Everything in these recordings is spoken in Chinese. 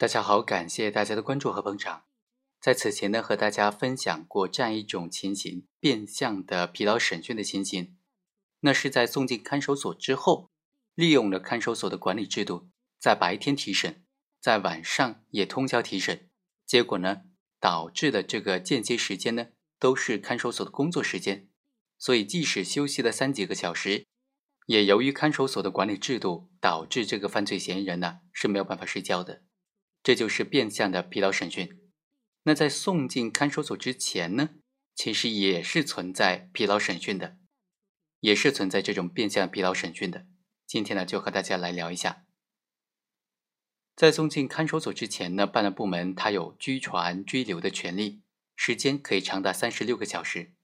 大家好，感谢大家的关注和捧场。在此前呢，和大家分享过这样一种情形：变相的疲劳审讯的情形。那是在送进看守所之后，利用了看守所的管理制度，在白天提审，在晚上也通宵提审。结果呢，导致的这个间接时间呢，都是看守所的工作时间。所以，即使休息了三几个小时，也由于看守所的管理制度，导致这个犯罪嫌疑人呢是没有办法睡觉的。这就是变相的疲劳审讯。那在送进看守所之前呢，其实也是存在疲劳审讯的，也是存在这种变相疲劳审讯的。今天呢，就和大家来聊一下。在送进看守所之前呢，办案部门它有拘传拘留的权利，时间可以长达三十六个小时。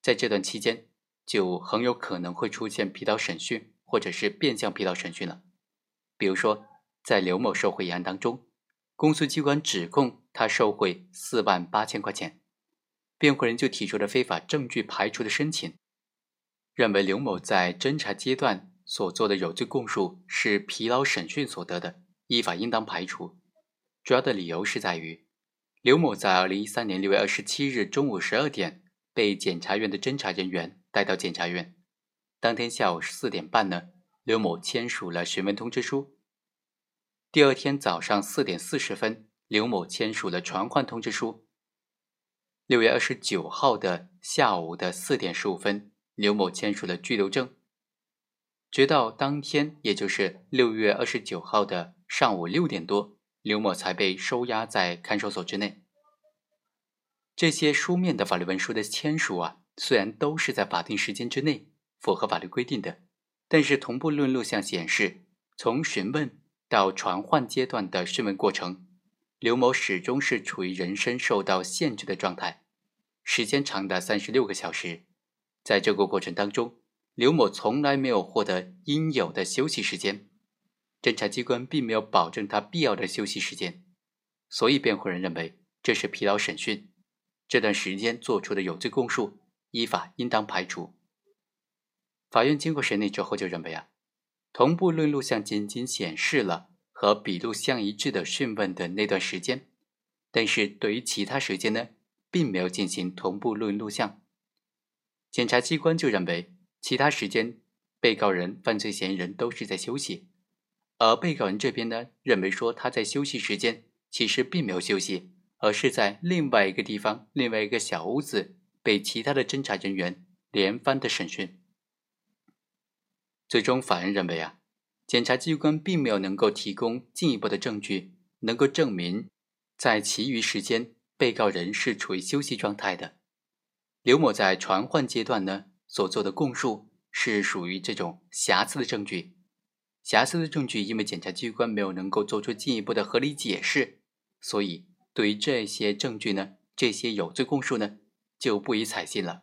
在这段期间，就很有可能会出现疲劳审讯或者是变相疲劳审讯了。比如说，在刘某受贿一案当中。公诉机关指控他受贿四万八千块钱，辩护人就提出了非法证据排除的申请，认为刘某在侦查阶段所做的有罪供述是疲劳审讯所得的，依法应当排除。主要的理由是在于，刘某在二零一三年六月二十七日中午十二点被检察院的侦查人员带到检察院，当天下午四点半呢，刘某签署了询问通知书。第二天早上四点四十分，刘某签署了传唤通知书。六月二十九号的下午的四点十五分，刘某签署了拘留证。直到当天，也就是六月二十九号的上午六点多，刘某才被收押在看守所之内。这些书面的法律文书的签署啊，虽然都是在法定时间之内，符合法律规定的，但是同步论录像显示，从询问。到传唤阶段的讯问过程，刘某始终是处于人身受到限制的状态，时间长达三十六个小时。在这个过程当中，刘某从来没有获得应有的休息时间，侦查机关并没有保证他必要的休息时间，所以辩护人认为这是疲劳审讯，这段时间做出的有罪供述依法应当排除。法院经过审理之后就认为啊。同步论录像仅仅显示了和笔录相一致的讯问的那段时间，但是对于其他时间呢，并没有进行同步论录像。检察机关就认为，其他时间被告人、犯罪嫌疑人都是在休息，而被告人这边呢，认为说他在休息时间其实并没有休息，而是在另外一个地方、另外一个小屋子被其他的侦查人员连番的审讯。最终，法院认为啊，检察机关并没有能够提供进一步的证据，能够证明在其余时间被告人是处于休息状态的。刘某在传唤阶段呢所做的供述是属于这种瑕疵的证据，瑕疵的证据，因为检察机关没有能够做出进一步的合理解释，所以对于这些证据呢，这些有罪供述呢，就不予采信了。